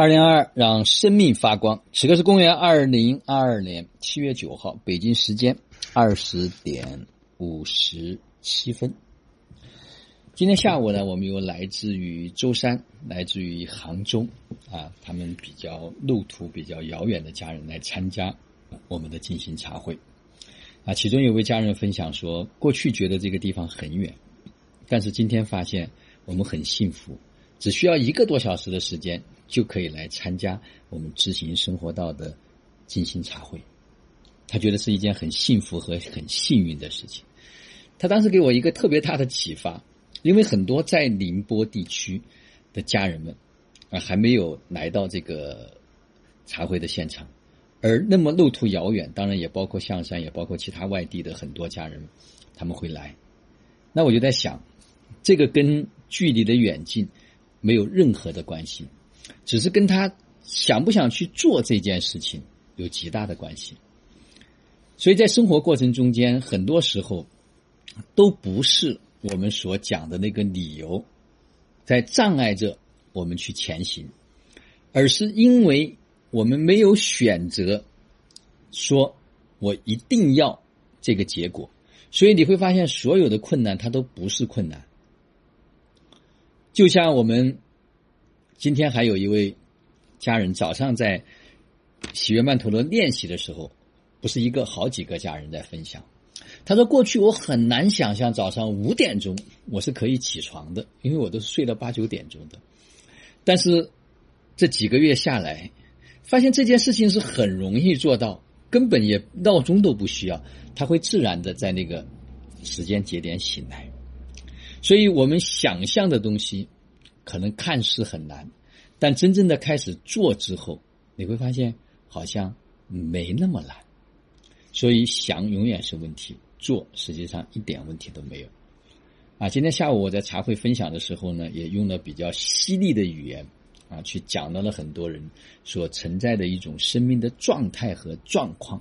二零二二，让生命发光。此刻是公元二零二二年七月九号，北京时间二十点五十七分。今天下午呢，我们有来自于舟山、来自于杭州啊，他们比较路途比较遥远的家人来参加我们的进行茶会啊。其中有位家人分享说，过去觉得这个地方很远，但是今天发现我们很幸福，只需要一个多小时的时间就可以来参加我们知行生活道的进行茶会。他觉得是一件很幸福和很幸运的事情。他当时给我一个特别大的启发。因为很多在宁波地区的家人们啊，还没有来到这个茶会的现场，而那么路途遥远，当然也包括象山，也包括其他外地的很多家人，他们会来。那我就在想，这个跟距离的远近没有任何的关系，只是跟他想不想去做这件事情有极大的关系。所以在生活过程中间，很多时候都不是。我们所讲的那个理由，在障碍着我们去前行，而是因为我们没有选择，说我一定要这个结果，所以你会发现所有的困难它都不是困难。就像我们今天还有一位家人早上在喜悦曼陀罗练习的时候，不是一个好几个家人在分享。他说：“过去我很难想象早上五点钟我是可以起床的，因为我都是睡到八九点钟的。但是这几个月下来，发现这件事情是很容易做到，根本也闹钟都不需要，他会自然的在那个时间节点醒来。所以我们想象的东西可能看似很难，但真正的开始做之后，你会发现好像没那么难。所以想永远是问题。”做实际上一点问题都没有，啊，今天下午我在茶会分享的时候呢，也用了比较犀利的语言，啊，去讲到了很多人所存在的一种生命的状态和状况。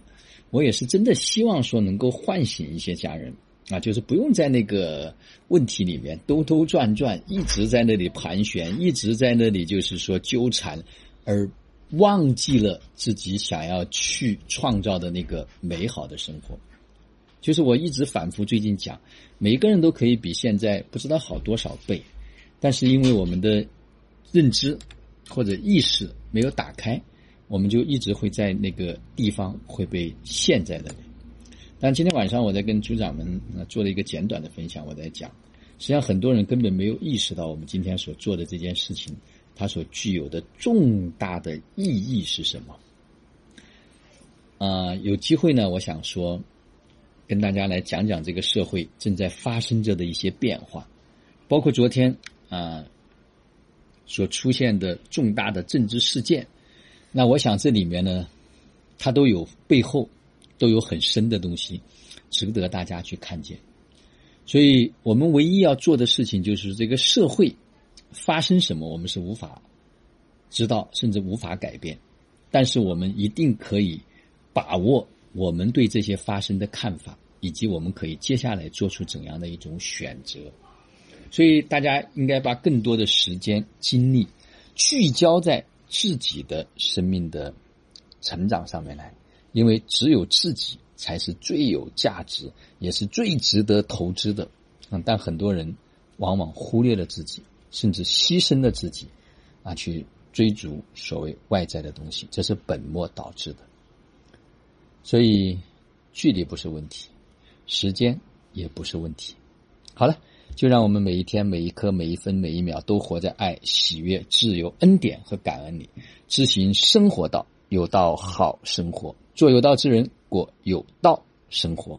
我也是真的希望说能够唤醒一些家人，啊，就是不用在那个问题里面兜兜转转，一直在那里盘旋，一直在那里就是说纠缠，而忘记了自己想要去创造的那个美好的生活。就是我一直反复最近讲，每个人都可以比现在不知道好多少倍，但是因为我们的认知或者意识没有打开，我们就一直会在那个地方会被陷在那里。但今天晚上我在跟组长们做了一个简短的分享，我在讲，实际上很多人根本没有意识到我们今天所做的这件事情，它所具有的重大的意义是什么。啊，有机会呢，我想说。跟大家来讲讲这个社会正在发生着的一些变化，包括昨天啊所出现的重大的政治事件。那我想这里面呢，它都有背后都有很深的东西，值得大家去看见。所以我们唯一要做的事情就是这个社会发生什么，我们是无法知道，甚至无法改变，但是我们一定可以把握。我们对这些发生的看法，以及我们可以接下来做出怎样的一种选择，所以大家应该把更多的时间精力聚焦在自己的生命的成长上面来，因为只有自己才是最有价值，也是最值得投资的。嗯，但很多人往往忽略了自己，甚至牺牲了自己，啊，去追逐所谓外在的东西，这是本末倒置的。所以，距离不是问题，时间也不是问题。好了，就让我们每一天、每一刻、每一分、每一秒都活在爱、喜悦、自由、恩典和感恩里，知行生活道，有道好生活，做有道之人，过有道生活。